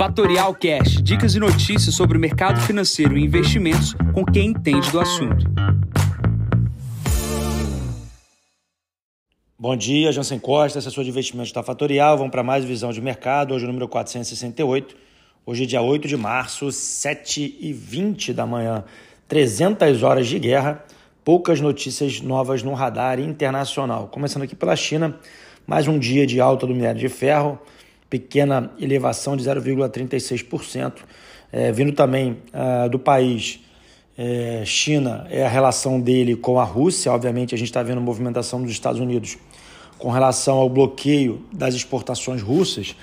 Fatorial Cash, dicas e notícias sobre o mercado financeiro e investimentos com quem entende do assunto. Bom dia, Jansen Costa, assessor de investimentos da Fatorial. Vamos para mais visão de mercado, hoje o número 468. Hoje dia 8 de março, 7h20 da manhã, 300 horas de guerra, poucas notícias novas no radar internacional. Começando aqui pela China, mais um dia de alta do minério de ferro, pequena elevação de 0,36%. É, vindo também uh, do país é, China, é a relação dele com a Rússia. Obviamente, a gente está vendo movimentação dos Estados Unidos com relação ao bloqueio das exportações russas.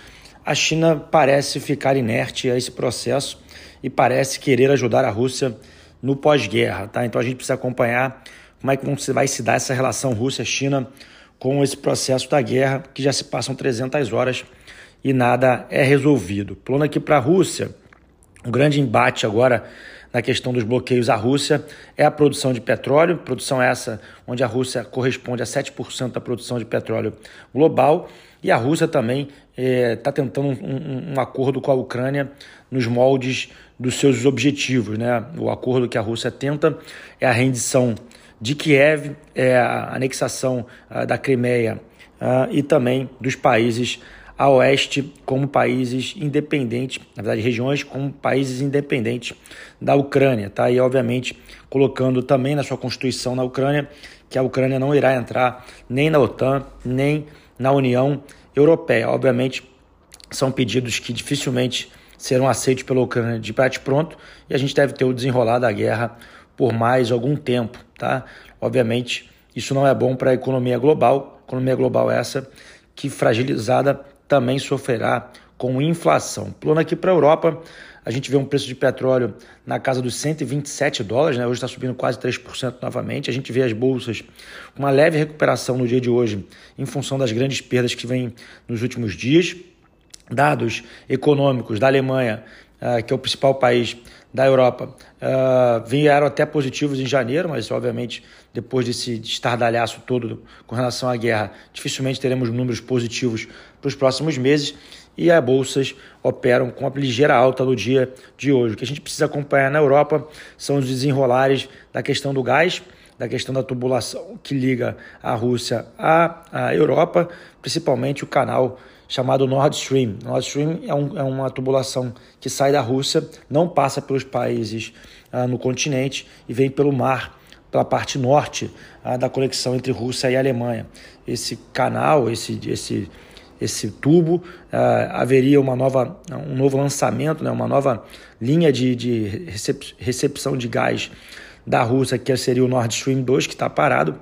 A China parece ficar inerte a esse processo e parece querer ajudar a Rússia no pós-guerra. Tá? Então a gente precisa acompanhar como é que vai se dar essa relação Rússia-China com esse processo da guerra, que já se passam 300 horas e nada é resolvido. Plano aqui para a Rússia, o grande embate agora na questão dos bloqueios à Rússia é a produção de petróleo, produção essa onde a Rússia corresponde a 7% da produção de petróleo global, e a Rússia também está tá tentando um, um, um, acordo com a Ucrânia nos moldes dos seus objetivos. Né? O acordo que a Rússia tenta é a rendição de Kiev, é a anexação uh, da Crimeia uh, e também dos países a oeste como países independentes, na verdade, regiões como países independentes da Ucrânia, tá? E, obviamente, colocando também na sua constituição na Ucrânia que a Ucrânia não irá entrar nem na OTAN, nem na União Europeia. Obviamente, são pedidos que dificilmente serão aceitos pela Ucrânia de bate pronto e a gente deve ter o desenrolar da guerra por mais algum tempo, tá? Obviamente, isso não é bom para a economia global, economia global essa que fragilizada também sofrerá com inflação. Plano aqui para a Europa, a gente vê um preço de petróleo na casa dos 127 dólares, né? hoje está subindo quase 3% novamente. A gente vê as bolsas com uma leve recuperação no dia de hoje, em função das grandes perdas que vêm nos últimos dias. Dados econômicos da Alemanha, uh, que é o principal país da Europa, uh, vieram até positivos em janeiro, mas obviamente depois desse estardalhaço todo com relação à guerra, dificilmente teremos números positivos para os próximos meses e as bolsas operam com uma ligeira alta no dia de hoje. O que a gente precisa acompanhar na Europa são os desenrolares da questão do gás, da questão da tubulação que liga a Rússia à, à Europa, principalmente o canal chamado Nord Stream. Nord Stream é, um, é uma tubulação que sai da Rússia, não passa pelos países ah, no continente e vem pelo mar pela parte norte ah, da conexão entre Rússia e Alemanha. Esse canal, esse, esse esse tubo, uh, haveria uma nova, um novo lançamento, né, uma nova linha de, de recep recepção de gás da Rússia, que seria o Nord Stream 2, que está parado.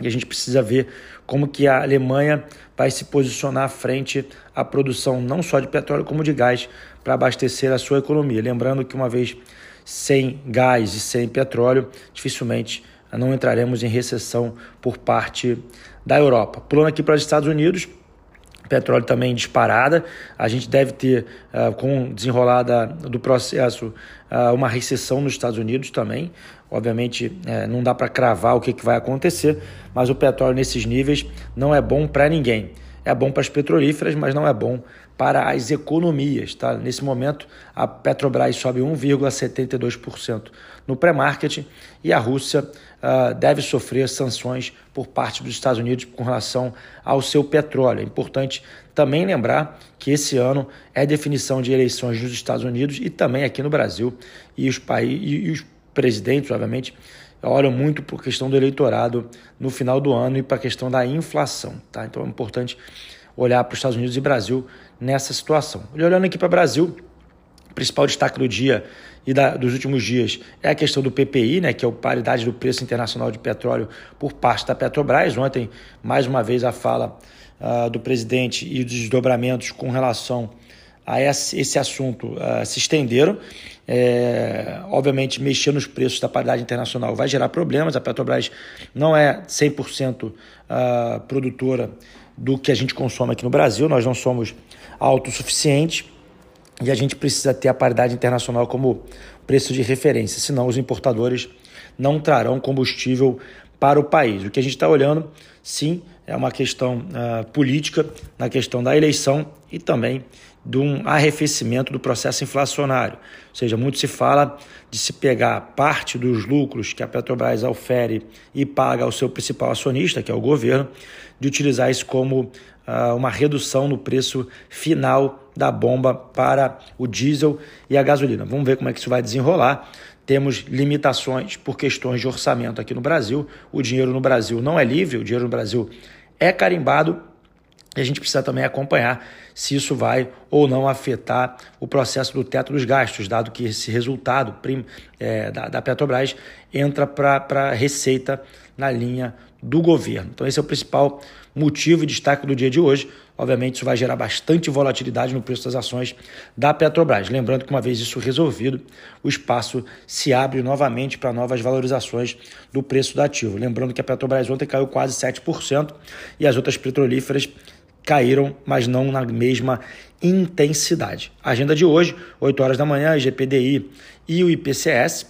E a gente precisa ver como que a Alemanha vai se posicionar frente à produção não só de petróleo como de gás para abastecer a sua economia. Lembrando que uma vez sem gás e sem petróleo, dificilmente não entraremos em recessão por parte da Europa. Pulando aqui para os Estados Unidos, petróleo também disparada. A gente deve ter, uh, com desenrolada do processo, uh, uma recessão nos Estados Unidos também. Obviamente, uh, não dá para cravar o que, que vai acontecer, mas o petróleo nesses níveis não é bom para ninguém. É bom para as petrolíferas, mas não é bom para as economias. Tá? Nesse momento, a Petrobras sobe 1,72% no pré-market e a Rússia uh, deve sofrer sanções por parte dos Estados Unidos com relação ao seu petróleo. É importante também lembrar que esse ano é definição de eleições nos Estados Unidos e também aqui no Brasil. E os, países, e os presidentes, obviamente, olham muito para a questão do eleitorado no final do ano e para a questão da inflação. Tá? Então é importante olhar para os Estados Unidos e Brasil nessa situação. Olhando aqui para o Brasil, o principal destaque do dia e da, dos últimos dias é a questão do PPI, né, que é a paridade do preço internacional de petróleo por parte da Petrobras. Ontem, mais uma vez, a fala uh, do presidente e os desdobramentos com relação a esse, assunto uh, se estenderam. É, obviamente, mexer nos preços da paridade internacional vai gerar problemas. A Petrobras não é 100% uh, ah, produtora do que a gente consome aqui no Brasil. Nós não somos autossuficientes e a gente precisa ter a paridade internacional como preço de referência, senão os importadores não trarão combustível para o país. O que a gente está olhando, sim, é uma questão uh, política, na questão da eleição e também de um arrefecimento do processo inflacionário. Ou seja, muito se fala de se pegar parte dos lucros que a Petrobras ofere e paga ao seu principal acionista, que é o governo, de utilizar isso como uh, uma redução no preço final da bomba para o diesel e a gasolina. Vamos ver como é que isso vai desenrolar. Temos limitações por questões de orçamento aqui no Brasil. O dinheiro no Brasil não é livre, o dinheiro no Brasil é carimbado e a gente precisa também acompanhar se isso vai ou não afetar o processo do teto dos gastos, dado que esse resultado é, da, da Petrobras entra para a receita na linha do governo. Então, esse é o principal motivo e destaque do dia de hoje. Obviamente, isso vai gerar bastante volatilidade no preço das ações da Petrobras. Lembrando que, uma vez isso resolvido, o espaço se abre novamente para novas valorizações do preço do ativo. Lembrando que a Petrobras ontem caiu quase 7% e as outras petrolíferas caíram, mas não na mesma intensidade. agenda de hoje, 8 horas da manhã, IGPDI e o IPCS.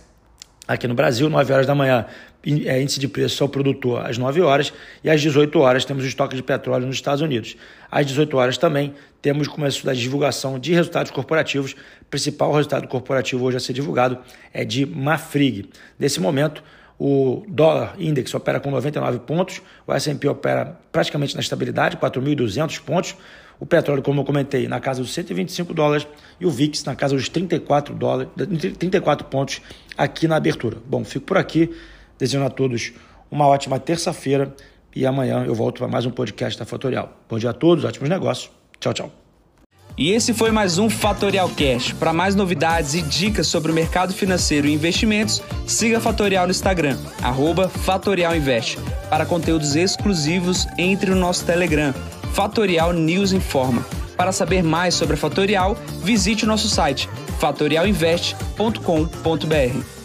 Aqui no Brasil, 9 horas da manhã, é, índice de preço ao produtor às 9 horas e às 18 horas temos o estoque de petróleo nos Estados Unidos. Às 18 horas também temos começo da divulgação de resultados corporativos. O principal resultado corporativo hoje a ser divulgado é de Mafrig. Nesse momento, o dólar index opera com 99 pontos, o S&P opera praticamente na estabilidade, 4.200 pontos. O petróleo, como eu comentei, na casa dos 125 dólares e o VIX na casa dos 34 dólares, 34 pontos aqui na abertura. Bom, fico por aqui, desejando a todos uma ótima terça-feira e amanhã eu volto para mais um podcast da Fatorial. Bom dia a todos, ótimos negócios. Tchau, tchau. E esse foi mais um Fatorial Cash. Para mais novidades e dicas sobre o mercado financeiro e investimentos, siga a Fatorial no Instagram, Fatorial Invest. Para conteúdos exclusivos, entre no nosso Telegram, Fatorial News Informa. Para saber mais sobre a Fatorial, visite o nosso site fatorialinvest.com.br.